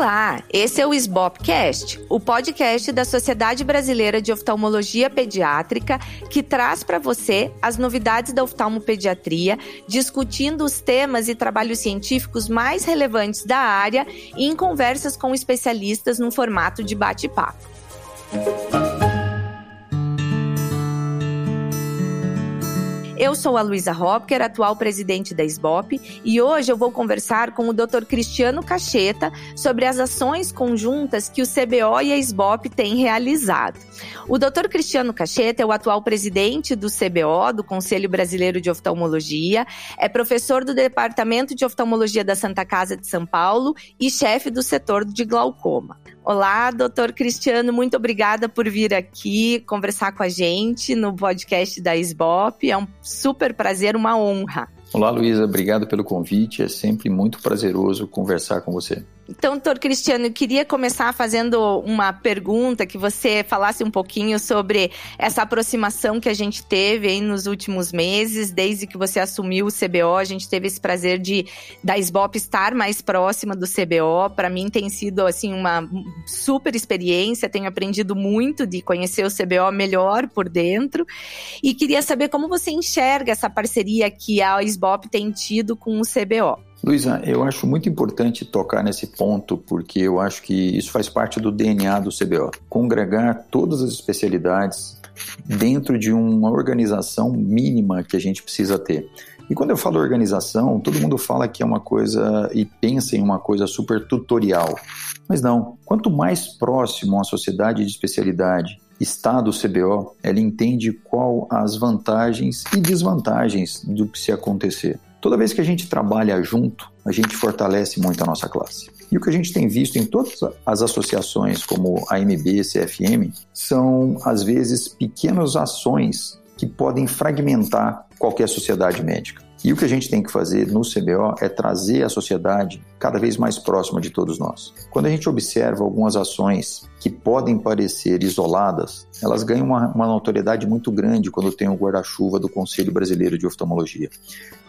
Olá, esse é o SBOPcast, o podcast da Sociedade Brasileira de Oftalmologia Pediátrica, que traz para você as novidades da oftalmopediatria, discutindo os temas e trabalhos científicos mais relevantes da área e em conversas com especialistas no formato de bate-papo. Eu sou a Luísa Hopker, atual presidente da SBOP, e hoje eu vou conversar com o Dr. Cristiano Cacheta sobre as ações conjuntas que o CBO e a SBOP têm realizado. O Dr. Cristiano Cacheta é o atual presidente do CBO, do Conselho Brasileiro de Oftalmologia, é professor do Departamento de Oftalmologia da Santa Casa de São Paulo e chefe do setor de glaucoma. Olá, doutor Cristiano, muito obrigada por vir aqui conversar com a gente no podcast da SBOP. É um super prazer, uma honra. Olá, Luísa, obrigado pelo convite. É sempre muito prazeroso conversar com você. Então, doutor Cristiano, eu queria começar fazendo uma pergunta, que você falasse um pouquinho sobre essa aproximação que a gente teve aí nos últimos meses, desde que você assumiu o CBO, a gente teve esse prazer de da SBOP estar mais próxima do CBO. Para mim tem sido assim uma super experiência, tenho aprendido muito de conhecer o CBO melhor por dentro. E queria saber como você enxerga essa parceria que a SBOP tem tido com o CBO. Luísa, eu acho muito importante tocar nesse ponto, porque eu acho que isso faz parte do DNA do CBO. Congregar todas as especialidades dentro de uma organização mínima que a gente precisa ter. E quando eu falo organização, todo mundo fala que é uma coisa e pensa em uma coisa super tutorial. Mas não. Quanto mais próximo a sociedade de especialidade está do CBO, ela entende qual as vantagens e desvantagens do que se acontecer. Toda vez que a gente trabalha junto, a gente fortalece muito a nossa classe. E o que a gente tem visto em todas as associações, como a MB, CFM, são às vezes pequenas ações que podem fragmentar qualquer sociedade médica. E o que a gente tem que fazer no CBO é trazer a sociedade cada vez mais próxima de todos nós. Quando a gente observa algumas ações que podem parecer isoladas, elas ganham uma, uma notoriedade muito grande quando tem o guarda-chuva do Conselho Brasileiro de Oftalmologia,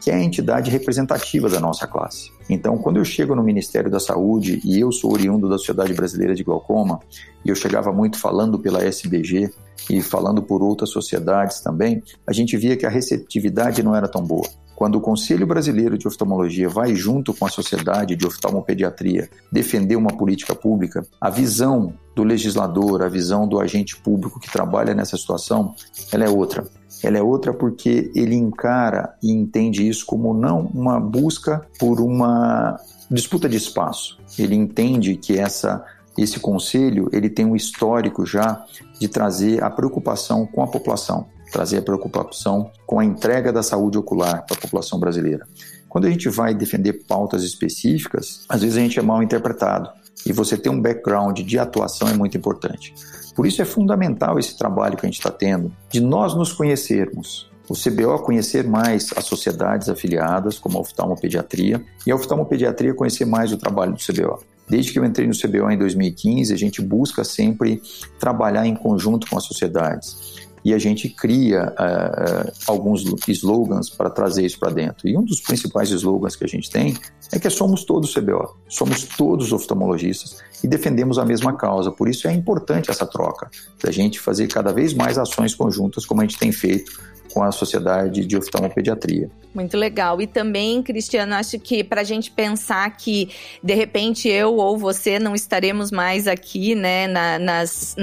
que é a entidade representativa da nossa classe. Então, quando eu chego no Ministério da Saúde e eu sou oriundo da Sociedade Brasileira de Glaucoma, e eu chegava muito falando pela SBG e falando por outras sociedades também, a gente via que a receptividade não era tão boa. Quando o Conselho Brasileiro de Oftalmologia vai junto com a Sociedade de Oftalmopediatria defender uma política pública, a visão do legislador, a visão do agente público que trabalha nessa situação, ela é outra. Ela é outra porque ele encara e entende isso como não uma busca por uma disputa de espaço. Ele entende que essa esse conselho ele tem um histórico já de trazer a preocupação com a população trazer a preocupação com a entrega da saúde ocular para a população brasileira. Quando a gente vai defender pautas específicas, às vezes a gente é mal interpretado. E você ter um background de atuação é muito importante. Por isso é fundamental esse trabalho que a gente está tendo, de nós nos conhecermos, o CBO conhecer mais as sociedades afiliadas, como a oftalmopediatria, e a oftalmopediatria conhecer mais o trabalho do CBO. Desde que eu entrei no CBO em 2015, a gente busca sempre trabalhar em conjunto com as sociedades e a gente cria uh, alguns slogans para trazer isso para dentro. E um dos principais slogans que a gente tem é que somos todos CBO, somos todos oftalmologistas e defendemos a mesma causa. Por isso é importante essa troca, da gente fazer cada vez mais ações conjuntas, como a gente tem feito com a Sociedade de Oftalmopediatria. Muito legal. E também, Cristiano, acho que para a gente pensar que de repente eu ou você não estaremos mais aqui, né, na, nas,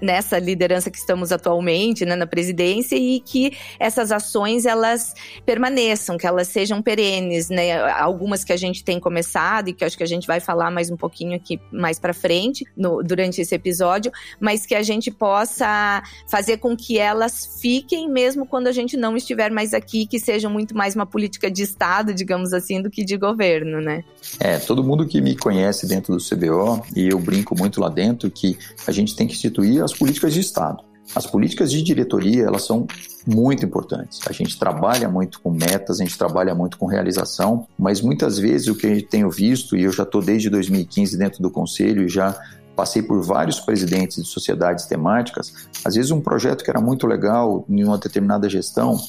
nessa liderança que estamos atualmente, né, na presidência, e que essas ações elas permaneçam, que elas sejam perenes, né? Algumas que a gente tem começado e que acho que a gente vai falar mais um pouquinho aqui mais para frente no, durante esse episódio, mas que a gente possa fazer com que elas fiquem mesmo quando a gente não estiver mais aqui, que sejam muito mais uma política de Estado, digamos assim, do que de governo, né? É, todo mundo que me conhece dentro do CBO, e eu brinco muito lá dentro, que a gente tem que instituir as políticas de Estado. As políticas de diretoria, elas são muito importantes. A gente trabalha muito com metas, a gente trabalha muito com realização, mas muitas vezes o que a gente tenho visto, e eu já estou desde 2015 dentro do conselho e já passei por vários presidentes de sociedades temáticas, às vezes um projeto que era muito legal em uma determinada gestão,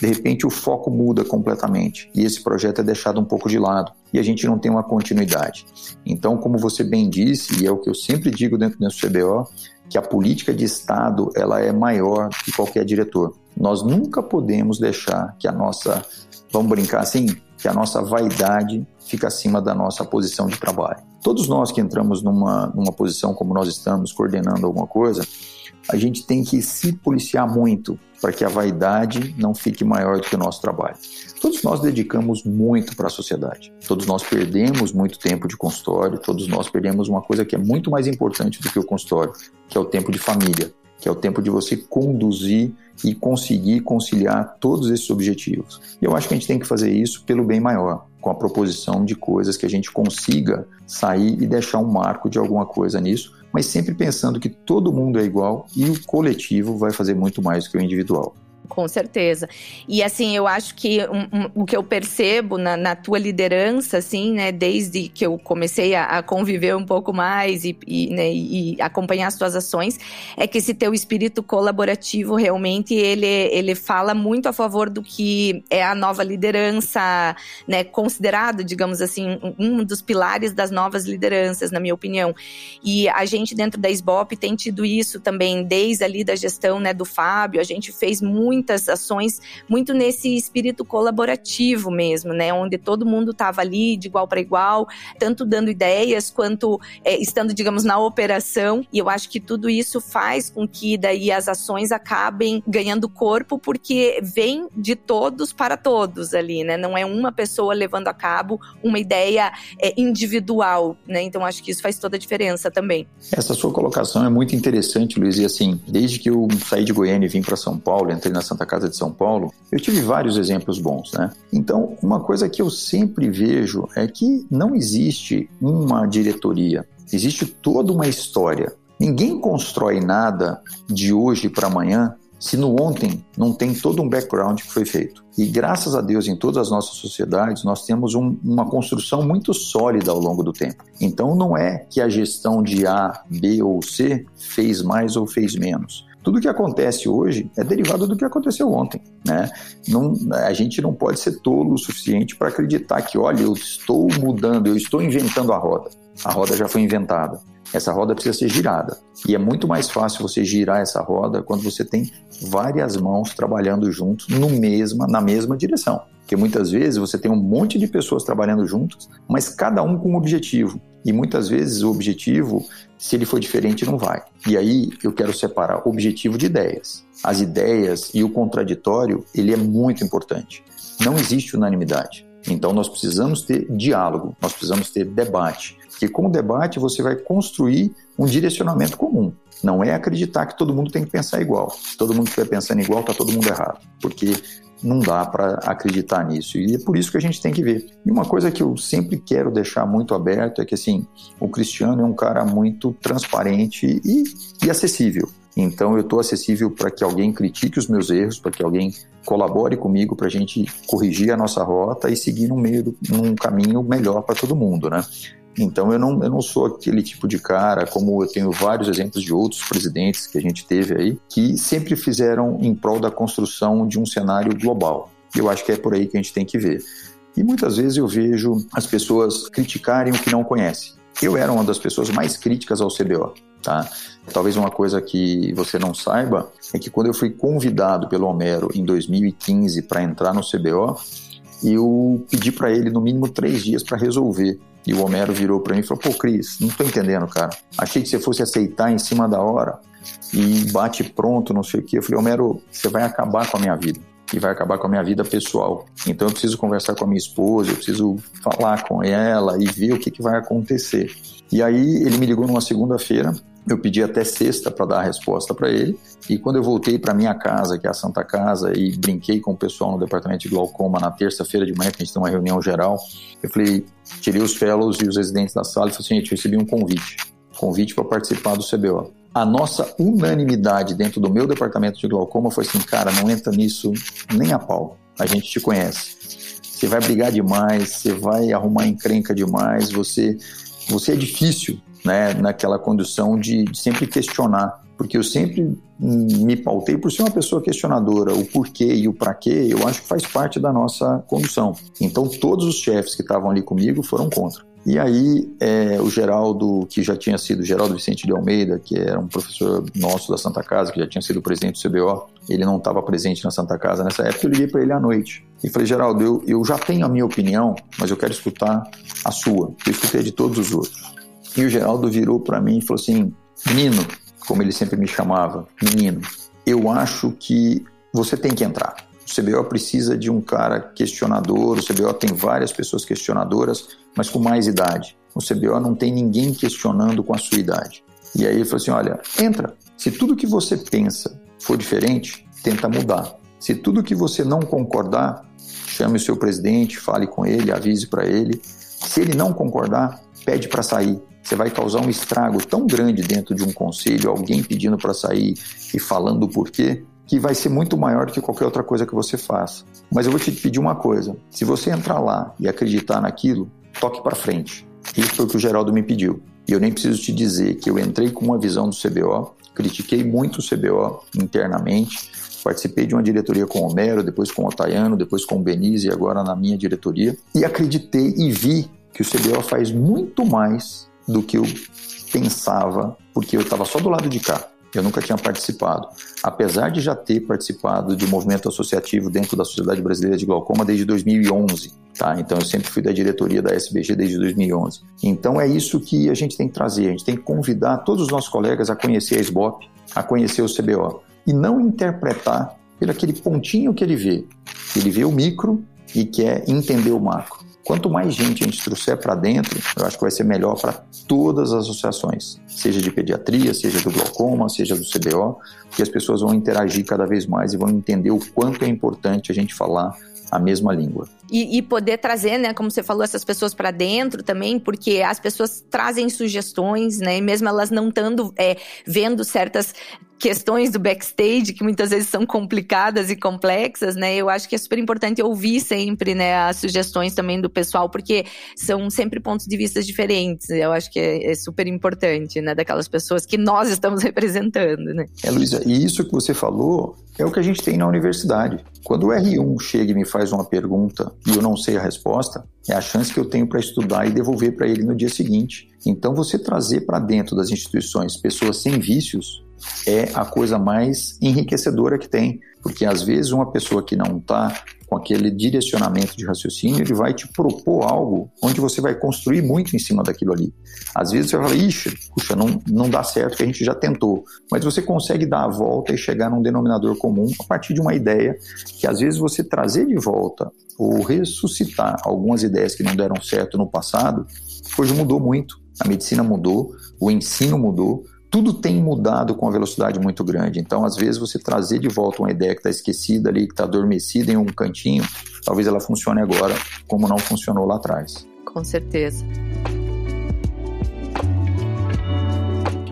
de repente o foco muda completamente e esse projeto é deixado um pouco de lado e a gente não tem uma continuidade. Então, como você bem disse, e é o que eu sempre digo dentro do CBO, que a política de Estado ela é maior que qualquer diretor. Nós nunca podemos deixar que a nossa, vamos brincar assim, que a nossa vaidade fica acima da nossa posição de trabalho. Todos nós que entramos numa, numa posição como nós estamos, coordenando alguma coisa, a gente tem que se policiar muito para que a vaidade não fique maior do que o nosso trabalho. Todos nós dedicamos muito para a sociedade. Todos nós perdemos muito tempo de consultório, todos nós perdemos uma coisa que é muito mais importante do que o consultório, que é o tempo de família, que é o tempo de você conduzir e conseguir conciliar todos esses objetivos. E eu acho que a gente tem que fazer isso pelo bem maior, com a proposição de coisas que a gente consiga sair e deixar um marco de alguma coisa nisso, mas sempre pensando que todo mundo é igual e o coletivo vai fazer muito mais do que o individual. Com certeza. E assim, eu acho que um, um, o que eu percebo na, na, tua liderança, assim, né, desde que eu comecei a, a conviver um pouco mais e, e, né, e, acompanhar as tuas ações, é que esse teu espírito colaborativo realmente ele, ele fala muito a favor do que é a nova liderança, né, considerado, digamos assim, um dos pilares das novas lideranças, na minha opinião. E a gente dentro da SBOP tem tido isso também desde ali da gestão, né, do Fábio, a gente fez muito muitas ações muito nesse espírito colaborativo mesmo, né? Onde todo mundo estava ali de igual para igual, tanto dando ideias quanto é, estando, digamos, na operação. E eu acho que tudo isso faz com que daí as ações acabem ganhando corpo, porque vem de todos para todos ali, né? Não é uma pessoa levando a cabo uma ideia é, individual, né? Então acho que isso faz toda a diferença também. Essa sua colocação é muito interessante, Luiz. E assim, desde que eu saí de Goiânia e vim para São Paulo, entrei na Santa Casa de São Paulo, eu tive vários exemplos bons, né? Então, uma coisa que eu sempre vejo é que não existe uma diretoria, existe toda uma história. Ninguém constrói nada de hoje para amanhã se no ontem não tem todo um background que foi feito. E graças a Deus, em todas as nossas sociedades, nós temos um, uma construção muito sólida ao longo do tempo. Então, não é que a gestão de A, B ou C fez mais ou fez menos. Tudo que acontece hoje é derivado do que aconteceu ontem. Né? Não, a gente não pode ser tolo o suficiente para acreditar que, olha, eu estou mudando, eu estou inventando a roda. A roda já foi inventada. Essa roda precisa ser girada. E é muito mais fácil você girar essa roda quando você tem várias mãos trabalhando juntos no mesma, na mesma direção. Porque muitas vezes você tem um monte de pessoas trabalhando juntas, mas cada um com um objetivo. E muitas vezes o objetivo, se ele for diferente, não vai. E aí eu quero separar objetivo de ideias. As ideias e o contraditório, ele é muito importante. Não existe unanimidade. Então nós precisamos ter diálogo, nós precisamos ter debate. Porque com o debate você vai construir um direcionamento comum. Não é acreditar que todo mundo tem que pensar igual. Se todo mundo estiver pensando igual, está todo mundo errado. Porque não dá para acreditar nisso. E é por isso que a gente tem que ver. E uma coisa que eu sempre quero deixar muito aberto é que assim, o Cristiano é um cara muito transparente e, e acessível. Então eu estou acessível para que alguém critique os meus erros, para que alguém colabore comigo para a gente corrigir a nossa rota e seguir num, meio, num caminho melhor para todo mundo, né? Então eu não, eu não sou aquele tipo de cara, como eu tenho vários exemplos de outros presidentes que a gente teve aí, que sempre fizeram em prol da construção de um cenário global. Eu acho que é por aí que a gente tem que ver. E muitas vezes eu vejo as pessoas criticarem o que não conhecem. Eu era uma das pessoas mais críticas ao CBO. Tá? Talvez uma coisa que você não saiba é que quando eu fui convidado pelo Homero em 2015 para entrar no CBO, eu pedi para ele no mínimo três dias para resolver e o Homero virou para mim e falou: Pô, Cris, não tô entendendo, cara. Achei que você fosse aceitar em cima da hora e bate pronto, não sei o quê. Eu falei: Homero, você vai acabar com a minha vida. E vai acabar com a minha vida pessoal. Então eu preciso conversar com a minha esposa, eu preciso falar com ela e ver o que, que vai acontecer. E aí ele me ligou numa segunda-feira eu pedi até sexta para dar a resposta para ele. E quando eu voltei para minha casa, que é a Santa Casa, e brinquei com o pessoal no departamento de glaucoma na terça-feira de manhã, que a gente tem uma reunião geral, eu falei, tirei os fellows e os residentes da sala e falei assim, gente, recebi um convite. Convite para participar do CBO. A nossa unanimidade dentro do meu departamento de glaucoma foi assim, cara, não entra nisso nem a pau. A gente te conhece. Você vai brigar demais, você vai arrumar encrenca demais, você, você é difícil né, naquela condição de, de sempre questionar, porque eu sempre me pautei por ser uma pessoa questionadora, o porquê e o para quê, eu acho que faz parte da nossa condução. Então todos os chefes que estavam ali comigo foram contra. E aí é, o Geraldo, que já tinha sido Geraldo Vicente de Almeida, que era um professor nosso da Santa Casa, que já tinha sido presidente do CBO, ele não estava presente na Santa Casa nessa época, eu liguei para ele à noite. E falei, Geraldo, eu, eu já tenho a minha opinião, mas eu quero escutar a sua. Eu escutei de todos os outros. E o Geraldo virou para mim e falou assim: Menino, como ele sempre me chamava, menino, eu acho que você tem que entrar. O CBO precisa de um cara questionador, o CBO tem várias pessoas questionadoras, mas com mais idade. O CBO não tem ninguém questionando com a sua idade. E aí ele falou assim: olha, entra. Se tudo que você pensa for diferente, tenta mudar. Se tudo que você não concordar, chame o seu presidente, fale com ele, avise para ele. Se ele não concordar, pede para sair. Você vai causar um estrago tão grande dentro de um conselho, alguém pedindo para sair e falando o porquê, que vai ser muito maior do que qualquer outra coisa que você faça. Mas eu vou te pedir uma coisa: se você entrar lá e acreditar naquilo, toque para frente. Isso foi o que o Geraldo me pediu. E eu nem preciso te dizer que eu entrei com uma visão do CBO, critiquei muito o CBO internamente, participei de uma diretoria com o Homero, depois com o Otaiano, depois com o Benize e agora na minha diretoria, e acreditei e vi que o CBO faz muito mais do que eu pensava, porque eu estava só do lado de cá. Eu nunca tinha participado. Apesar de já ter participado de movimento associativo dentro da Sociedade Brasileira de Glaucoma desde 2011, tá? Então eu sempre fui da diretoria da SBG desde 2011. Então é isso que a gente tem que trazer. A gente tem que convidar todos os nossos colegas a conhecer a SBOP, a conhecer o CBO e não interpretar pelo aquele pontinho que ele vê. Ele vê o micro e quer entender o macro. Quanto mais gente a gente trouxer para dentro, eu acho que vai ser melhor para todas as associações, seja de pediatria, seja do glaucoma, seja do CBO, que as pessoas vão interagir cada vez mais e vão entender o quanto é importante a gente falar a mesma língua. E, e, poder trazer, né, como você falou, essas pessoas para dentro também, porque as pessoas trazem sugestões, né, e mesmo elas não estando é, vendo certas questões do backstage que muitas vezes são complicadas e complexas, né? Eu acho que é super importante ouvir sempre, né, as sugestões também do pessoal, porque são sempre pontos de vista diferentes. Eu acho que é, é super importante, né, daquelas pessoas que nós estamos representando, né? É, Luísa, e isso que você falou é o que a gente tem na universidade. Quando o R1 chega e me faz uma pergunta e eu não sei a resposta, é a chance que eu tenho para estudar e devolver para ele no dia seguinte. Então, você trazer para dentro das instituições pessoas sem vícios é a coisa mais enriquecedora que tem, porque às vezes uma pessoa que não está com aquele direcionamento de raciocínio, ele vai te propor algo onde você vai construir muito em cima daquilo ali. Às vezes você vai falar, ixi, puxa, não, não dá certo, que a gente já tentou. Mas você consegue dar a volta e chegar num denominador comum a partir de uma ideia que às vezes você trazer de volta ou ressuscitar algumas ideias que não deram certo no passado, hoje mudou muito. A medicina mudou, o ensino mudou, tudo tem mudado com uma velocidade muito grande. Então, às vezes, você trazer de volta uma ideia que está esquecida ali, que está adormecida em um cantinho, talvez ela funcione agora como não funcionou lá atrás. Com certeza.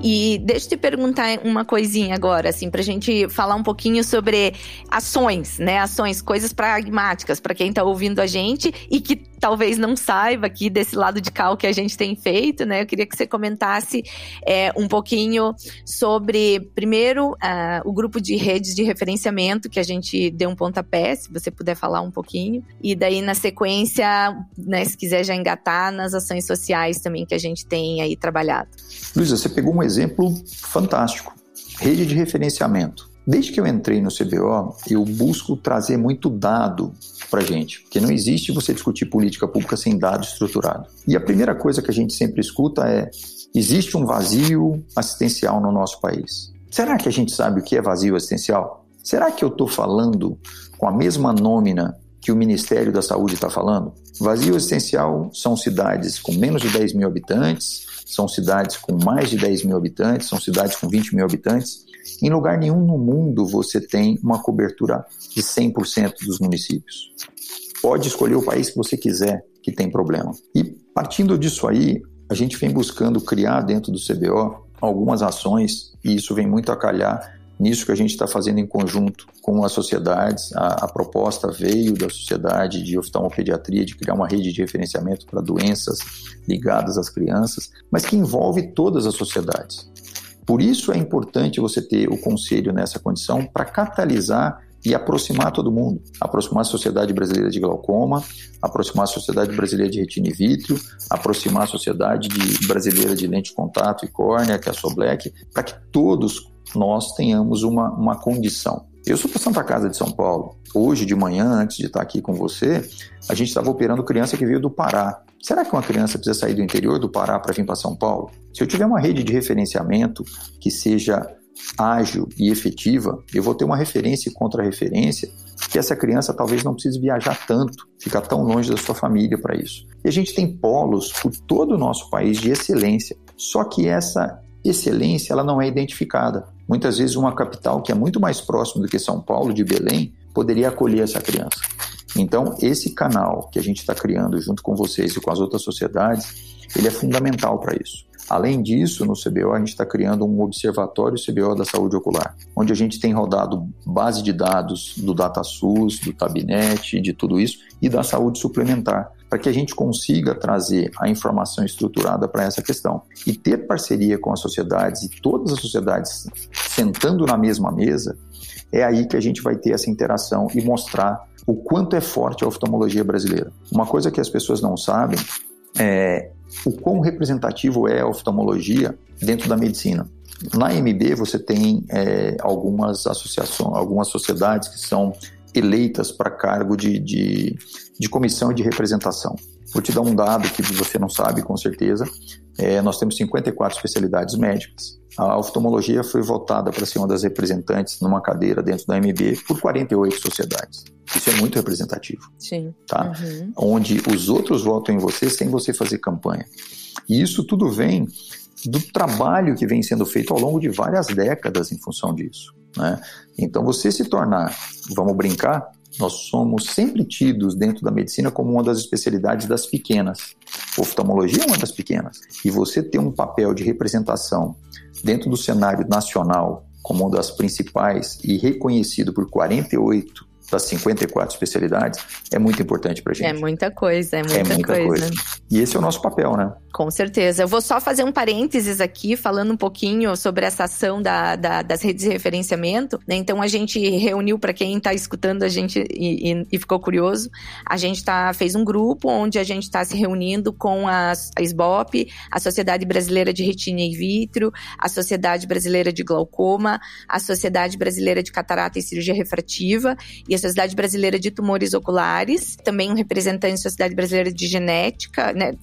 E deixa eu te perguntar uma coisinha agora, assim, pra gente falar um pouquinho sobre ações, né? Ações, coisas pragmáticas para quem tá ouvindo a gente e que talvez não saiba aqui desse lado de cá o que a gente tem feito, né? Eu queria que você comentasse é, um pouquinho sobre, primeiro, uh, o grupo de redes de referenciamento que a gente deu um pontapé, se você puder falar um pouquinho. E daí, na sequência, né, se quiser já engatar nas ações sociais também que a gente tem aí trabalhado. Luísa, você pegou um exemplo fantástico. Rede de referenciamento. Desde que eu entrei no CBO, eu busco trazer muito dado para gente, porque não existe você discutir política pública sem dado estruturado. E a primeira coisa que a gente sempre escuta é: existe um vazio assistencial no nosso país. Será que a gente sabe o que é vazio assistencial? Será que eu estou falando com a mesma nômina que o Ministério da Saúde está falando? Vazio assistencial são cidades com menos de 10 mil habitantes, são cidades com mais de 10 mil habitantes, são cidades com 20 mil habitantes. Em lugar nenhum no mundo você tem uma cobertura de 100% dos municípios. Pode escolher o país que você quiser, que tem problema. E partindo disso aí, a gente vem buscando criar dentro do CBO algumas ações, e isso vem muito a calhar nisso que a gente está fazendo em conjunto com as sociedades. A, a, proposta veio da sociedade de oftalmopediatria de criar uma rede de referenciamento para doenças ligadas às crianças, mas que envolve todas as sociedades. Por isso é importante você ter o conselho nessa condição para catalisar e aproximar todo mundo, aproximar a Sociedade Brasileira de Glaucoma, aproximar a Sociedade Brasileira de Retina e Vítreo, aproximar a Sociedade de Brasileira de Lente de Contato e Córnea, que é a SOBLEC, para que todos nós tenhamos uma, uma condição. Eu sou da Santa Casa de São Paulo. Hoje de manhã, antes de estar aqui com você, a gente estava operando criança que veio do Pará. Será que uma criança precisa sair do interior do Pará para vir para São Paulo? Se eu tiver uma rede de referenciamento que seja ágil e efetiva, eu vou ter uma referência e contra-referência que essa criança talvez não precise viajar tanto, ficar tão longe da sua família para isso. E a gente tem polos por todo o nosso país de excelência, só que essa excelência ela não é identificada. Muitas vezes uma capital que é muito mais próxima do que São Paulo, de Belém, poderia acolher essa criança. Então, esse canal que a gente está criando junto com vocês e com as outras sociedades, ele é fundamental para isso. Além disso, no CBO, a gente está criando um observatório CBO da saúde ocular, onde a gente tem rodado base de dados do DataSUS, do Tabinet, de tudo isso, e da saúde suplementar, para que a gente consiga trazer a informação estruturada para essa questão. E ter parceria com as sociedades e todas as sociedades sentando na mesma mesa, é aí que a gente vai ter essa interação e mostrar o quanto é forte a oftalmologia brasileira. Uma coisa que as pessoas não sabem é o quão representativo é a oftalmologia dentro da medicina. Na MB você tem é, algumas associações, algumas sociedades que são eleitas para cargo de, de, de comissão de representação. Vou te dar um dado que você não sabe com certeza. É, nós temos 54 especialidades médicas. A oftalmologia foi votada para ser uma das representantes numa cadeira dentro da MB por 48 sociedades. Isso é muito representativo. Sim. Tá? Uhum. Onde os outros votam em você sem você fazer campanha. E isso tudo vem do trabalho que vem sendo feito ao longo de várias décadas em função disso. Né? Então, você se tornar, vamos brincar, nós somos sempre tidos dentro da medicina como uma das especialidades das pequenas. Oftalmologia é uma das pequenas. E você ter um papel de representação dentro do cenário nacional como uma das principais e reconhecido por 48 das 54 especialidades é muito importante para gente. É muita coisa, é muita, é muita coisa. coisa. E esse é o nosso papel, né? Com certeza. Eu vou só fazer um parênteses aqui, falando um pouquinho sobre essa ação da, da, das redes de referenciamento. Né? Então, a gente reuniu, para quem está escutando a gente e, e, e, ficou curioso, a gente tá, fez um grupo onde a gente está se reunindo com a, a SBOP, a Sociedade Brasileira de Retina e Vítreo, a Sociedade Brasileira de Glaucoma, a Sociedade Brasileira de Catarata e Cirurgia Refrativa e a Sociedade Brasileira de Tumores Oculares, também um representante da Sociedade Brasileira de Genética, né?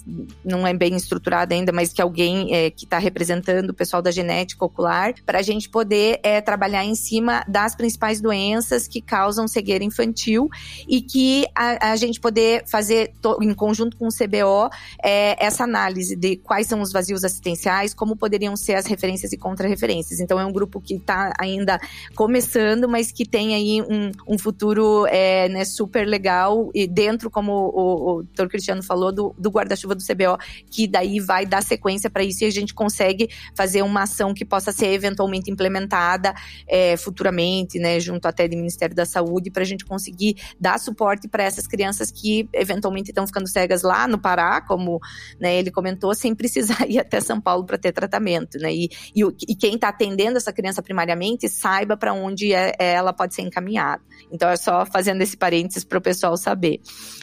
não é bem estruturada ainda, mas que alguém é, que está representando o pessoal da genética ocular, para a gente poder é, trabalhar em cima das principais doenças que causam cegueira infantil e que a, a gente poder fazer, em conjunto com o CBO, é, essa análise de quais são os vazios assistenciais, como poderiam ser as referências e contra-referências. Então, é um grupo que está ainda começando, mas que tem aí um, um futuro é, né, super legal e dentro, como o, o, o Cristiano falou, do, do guarda-chuva do CBO, que daí vai dar sequência para isso e a gente consegue fazer uma ação que possa ser eventualmente implementada é, futuramente, né, junto até do Ministério da Saúde, para a gente conseguir dar suporte para essas crianças que eventualmente estão ficando cegas lá no Pará, como né, ele comentou, sem precisar ir até São Paulo para ter tratamento, né? E, e, e quem está atendendo essa criança primariamente saiba para onde é, é, ela pode ser encaminhada. Então só fazendo esse parênteses para o pessoal saber.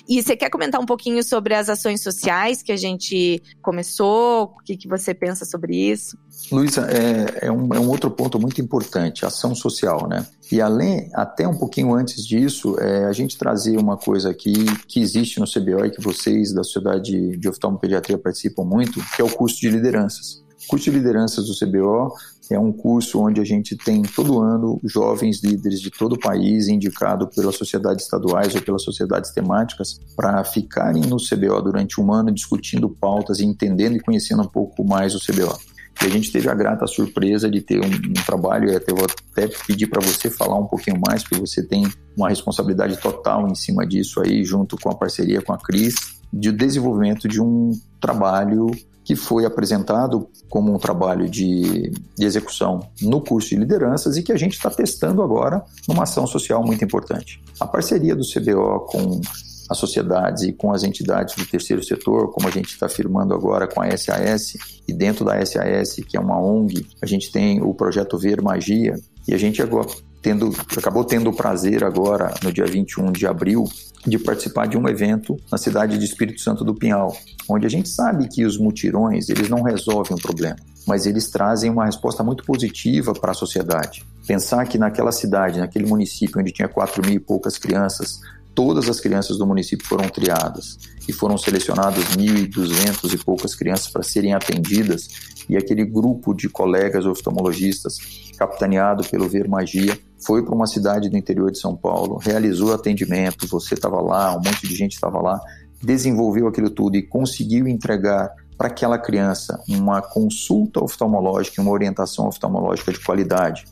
E você quer comentar um pouquinho sobre as ações sociais que a gente começou? O que, que você pensa sobre isso? Luísa, é, é, um, é um outro ponto muito importante, ação social, né? E além, até um pouquinho antes disso, é, a gente trazer uma coisa aqui que existe no CBO e que vocês da Sociedade de Oftalmopediatria participam muito, que é o curso de lideranças. Curso de lideranças do CBO é um curso onde a gente tem todo ano jovens líderes de todo o país indicado pelas sociedades estaduais ou pelas sociedades temáticas para ficarem no CBO durante um ano discutindo pautas entendendo e conhecendo um pouco mais o CBO. E a gente teve a grata surpresa de ter um, um trabalho, e até vou até pedir para você falar um pouquinho mais, porque você tem uma responsabilidade total em cima disso aí, junto com a parceria com a Cris, de desenvolvimento de um trabalho que foi apresentado como um trabalho de, de, execução no curso de lideranças e que a gente está testando agora numa ação social muito importante. A parceria do CBO com as sociedades e com as entidades do terceiro setor, como a gente está firmando agora com a SAS, e dentro da SAS, que é uma ONG, a gente tem o projeto Ver Magia, e a gente agora tendo, acabou tendo o prazer agora, no dia 21 de abril, de participar de um evento na cidade de Espírito Santo do Pinhal, onde a gente sabe que os mutirões eles não resolvem o problema, mas eles trazem uma resposta muito positiva para a sociedade. Pensar que naquela cidade, naquele município onde tinha 4 mil e poucas crianças, todas as crianças do município foram triadas e foram selecionadas 1.200 e poucas crianças para serem atendidas e aquele grupo de colegas oftalmologistas, capitaneado pelo Ver Magia, foi para uma cidade do interior de São Paulo, realizou atendimento, você estava lá, um monte de gente estava lá, desenvolveu aquilo tudo e conseguiu entregar para aquela criança uma consulta oftalmológica, uma orientação oftalmológica de qualidade.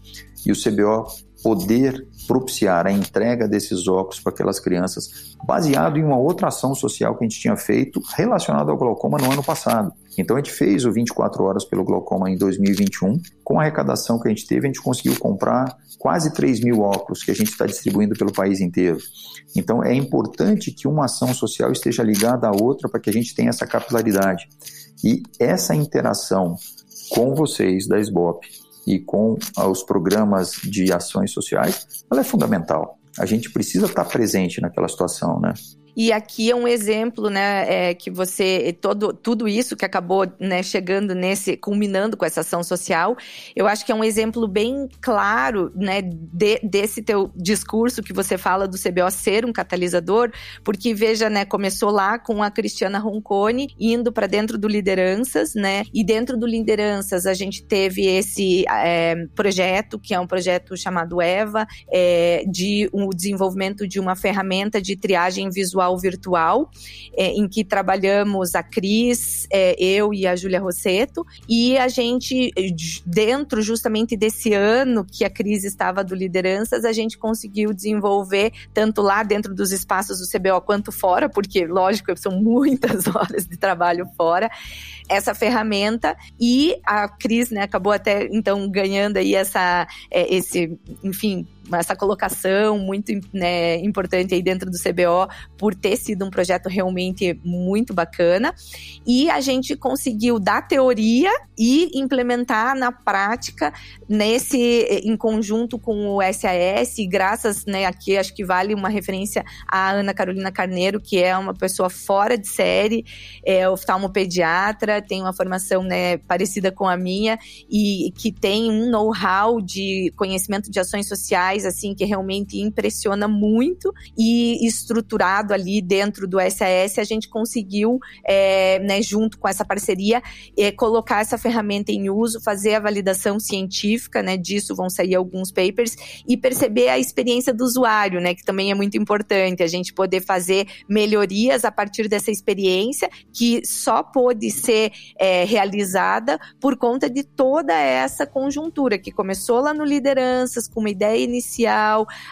E o CBO poder propiciar a entrega desses óculos para aquelas crianças, baseado em uma outra ação social que a gente tinha feito relacionada ao glaucoma no ano passado. Então a gente fez o 24 horas pelo glaucoma em 2021. Com a arrecadação que a gente teve, a gente conseguiu comprar quase 3 mil óculos que a gente está distribuindo pelo país inteiro. Então é importante que uma ação social esteja ligada à outra para que a gente tenha essa capilaridade. E essa interação com vocês da SBOP e com os programas de ações sociais, ela é fundamental. A gente precisa estar presente naquela situação, né? E aqui é um exemplo, né, é, que você todo tudo isso que acabou, né, chegando nesse, culminando com essa ação social, eu acho que é um exemplo bem claro, né, de, desse teu discurso que você fala do CBO ser um catalisador, porque veja, né, começou lá com a Cristiana Roncone indo para dentro do lideranças, né, e dentro do lideranças a gente teve esse é, projeto que é um projeto chamado Eva, é, de um desenvolvimento de uma ferramenta de triagem visual virtual, é, em que trabalhamos a Cris, é, eu e a Júlia Rosseto, e a gente, dentro justamente desse ano que a Cris estava do Lideranças, a gente conseguiu desenvolver, tanto lá dentro dos espaços do CBO quanto fora, porque, lógico, são muitas horas de trabalho fora, essa ferramenta. E a Cris, né, acabou até então ganhando aí essa, é, esse, enfim, essa colocação muito né, importante aí dentro do CBO por ter sido um projeto realmente muito bacana. E a gente conseguiu dar teoria e implementar na prática nesse em conjunto com o SAS, graças, né, aqui acho que vale uma referência à Ana Carolina Carneiro, que é uma pessoa fora de série, é oftalmopediatra, tem uma formação, né, parecida com a minha e que tem um know-how de conhecimento de ações sociais assim que realmente impressiona muito e estruturado ali dentro do SAS a gente conseguiu, é, né, junto com essa parceria, é, colocar essa ferramenta em uso, fazer a validação científica, né, disso vão sair alguns papers e perceber a experiência do usuário, né, que também é muito importante a gente poder fazer melhorias a partir dessa experiência que só pôde ser é, realizada por conta de toda essa conjuntura que começou lá no lideranças com uma ideia inicial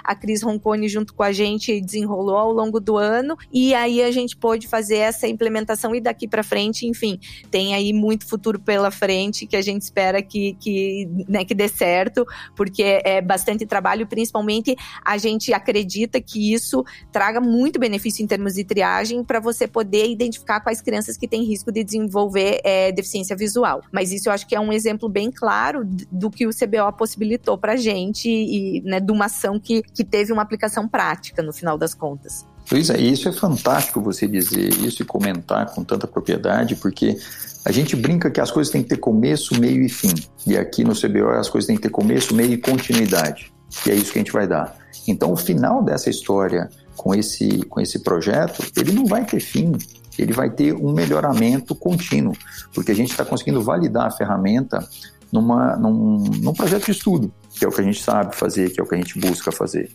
a Cris Roncone junto com a gente desenrolou ao longo do ano e aí a gente pôde fazer essa implementação e daqui para frente, enfim, tem aí muito futuro pela frente que a gente espera que, que, né, que dê certo, porque é bastante trabalho, principalmente a gente acredita que isso traga muito benefício em termos de triagem para você poder identificar quais crianças que têm risco de desenvolver é, deficiência visual. Mas isso eu acho que é um exemplo bem claro do que o CBO possibilitou para gente e né, de uma ação que, que teve uma aplicação prática no final das contas. Luísa, isso é fantástico você dizer isso e comentar com tanta propriedade, porque a gente brinca que as coisas têm que ter começo, meio e fim. E aqui no CBO as coisas têm que ter começo, meio e continuidade. E é isso que a gente vai dar. Então, o final dessa história com esse, com esse projeto, ele não vai ter fim. Ele vai ter um melhoramento contínuo, porque a gente está conseguindo validar a ferramenta numa, num, num projeto de estudo, que é o que a gente sabe fazer, que é o que a gente busca fazer.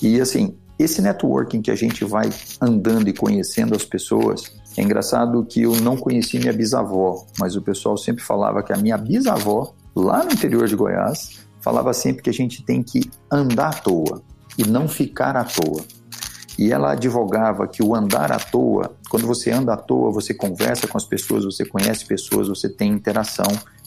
E assim, esse networking que a gente vai andando e conhecendo as pessoas, é engraçado que eu não conheci minha bisavó, mas o pessoal sempre falava que a minha bisavó, lá no interior de Goiás, falava sempre que a gente tem que andar à toa e não ficar à toa. e ela advogava que o andar à toa, quando você anda à toa, você conversa com as pessoas, você conhece pessoas, você tem interação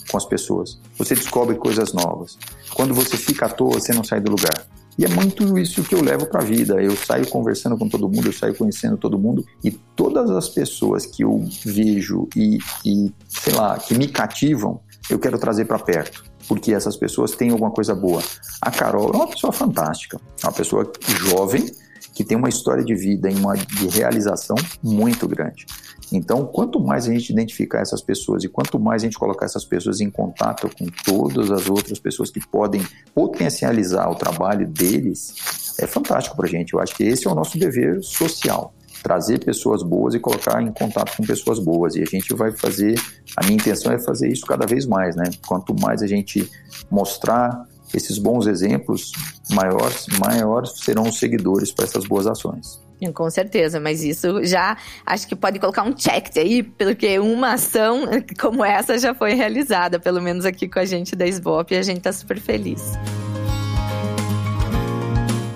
com as pessoas, você descobre coisas novas. Quando você fica à toa, você não sai do lugar. E é muito isso que eu levo para a vida. Eu saio conversando com todo mundo, eu saio conhecendo todo mundo e todas as pessoas que eu vejo e, e sei lá, que me cativam, eu quero trazer para perto, porque essas pessoas têm alguma coisa boa. A Carol é uma pessoa fantástica, uma pessoa jovem que tem uma história de vida e uma de realização muito grande. Então, quanto mais a gente identificar essas pessoas e quanto mais a gente colocar essas pessoas em contato com todas as outras pessoas que podem potencializar o trabalho deles, é fantástico para a gente. Eu acho que esse é o nosso dever social trazer pessoas boas e colocar em contato com pessoas boas. E a gente vai fazer, a minha intenção é fazer isso cada vez mais, né? Quanto mais a gente mostrar esses bons exemplos, maiores, maiores serão os seguidores para essas boas ações. Com certeza, mas isso já acho que pode colocar um check aí, porque uma ação como essa já foi realizada, pelo menos aqui com a gente da SBOP, e a gente está super feliz.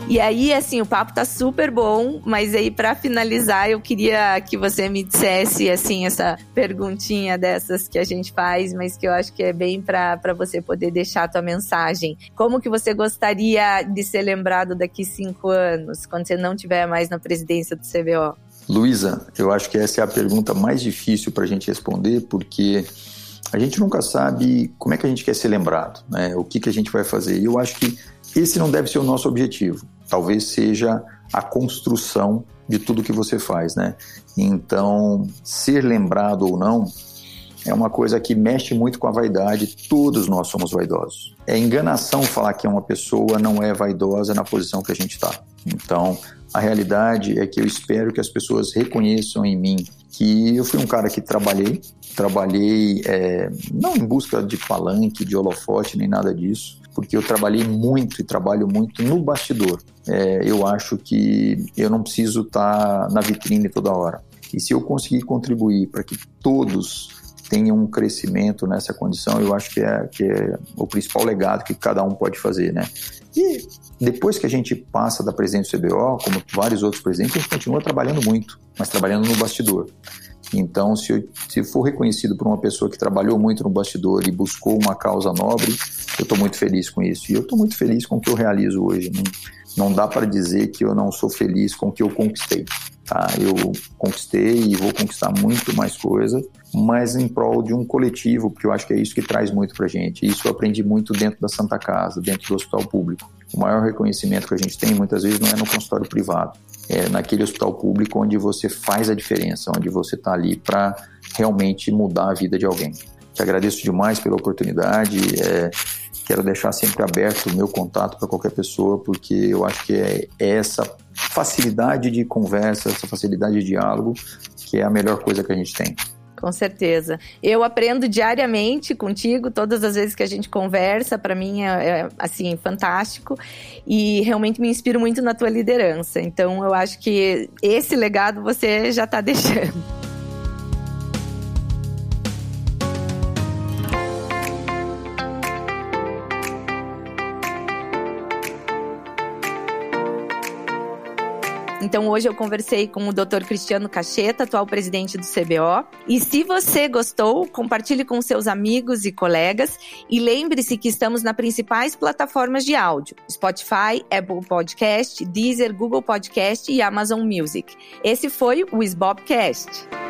E aí, assim, o papo tá super bom, mas aí para finalizar, eu queria que você me dissesse, assim, essa perguntinha dessas que a gente faz, mas que eu acho que é bem para você poder deixar a tua mensagem. Como que você gostaria de ser lembrado daqui cinco anos, quando você não tiver mais na presidência do CBO? Luísa, eu acho que essa é a pergunta mais difícil para a gente responder, porque a gente nunca sabe como é que a gente quer ser lembrado, né? O que, que a gente vai fazer. E eu acho que esse não deve ser o nosso objetivo talvez seja a construção de tudo que você faz, né? Então, ser lembrado ou não é uma coisa que mexe muito com a vaidade. Todos nós somos vaidosos. É enganação falar que uma pessoa não é vaidosa na posição que a gente está. Então, a realidade é que eu espero que as pessoas reconheçam em mim que eu fui um cara que trabalhei, trabalhei é, não em busca de palanque, de holofote, nem nada disso, porque eu trabalhei muito e trabalho muito no bastidor. É, eu acho que eu não preciso estar tá na vitrine toda hora. E se eu conseguir contribuir para que todos tenham um crescimento nessa condição, eu acho que é, que é o principal legado que cada um pode fazer, né? E depois que a gente passa da presidente do CBO, como vários outros presidentes, a gente continua trabalhando muito, mas trabalhando no bastidor. Então, se, eu, se for reconhecido por uma pessoa que trabalhou muito no bastidor e buscou uma causa nobre, eu estou muito feliz com isso. E eu estou muito feliz com o que eu realizo hoje. Não, não dá para dizer que eu não sou feliz com o que eu conquistei. Tá? Eu conquistei e vou conquistar muito mais coisa, mas em prol de um coletivo, porque eu acho que é isso que traz muito para gente. Isso eu aprendi muito dentro da Santa Casa, dentro do hospital público. O maior reconhecimento que a gente tem muitas vezes não é no consultório privado, é, naquele hospital público onde você faz a diferença, onde você está ali para realmente mudar a vida de alguém. Te agradeço demais pela oportunidade. É, quero deixar sempre aberto o meu contato para qualquer pessoa, porque eu acho que é, essa facilidade de conversa, essa facilidade de diálogo que é a melhor coisa que a gente tem. Com certeza. Eu aprendo diariamente contigo, todas as vezes que a gente conversa, para mim é, é, assim fantástico e realmente me inspiro muito na tua liderança. Então eu acho que esse legado você já está deixando. Então hoje eu conversei com o Dr. Cristiano Cacheta, atual presidente do CBO. E se você gostou, compartilhe com seus amigos e colegas e lembre-se que estamos nas principais plataformas de áudio: Spotify, Apple Podcast, Deezer, Google Podcast e Amazon Music. Esse foi o Sbobcast.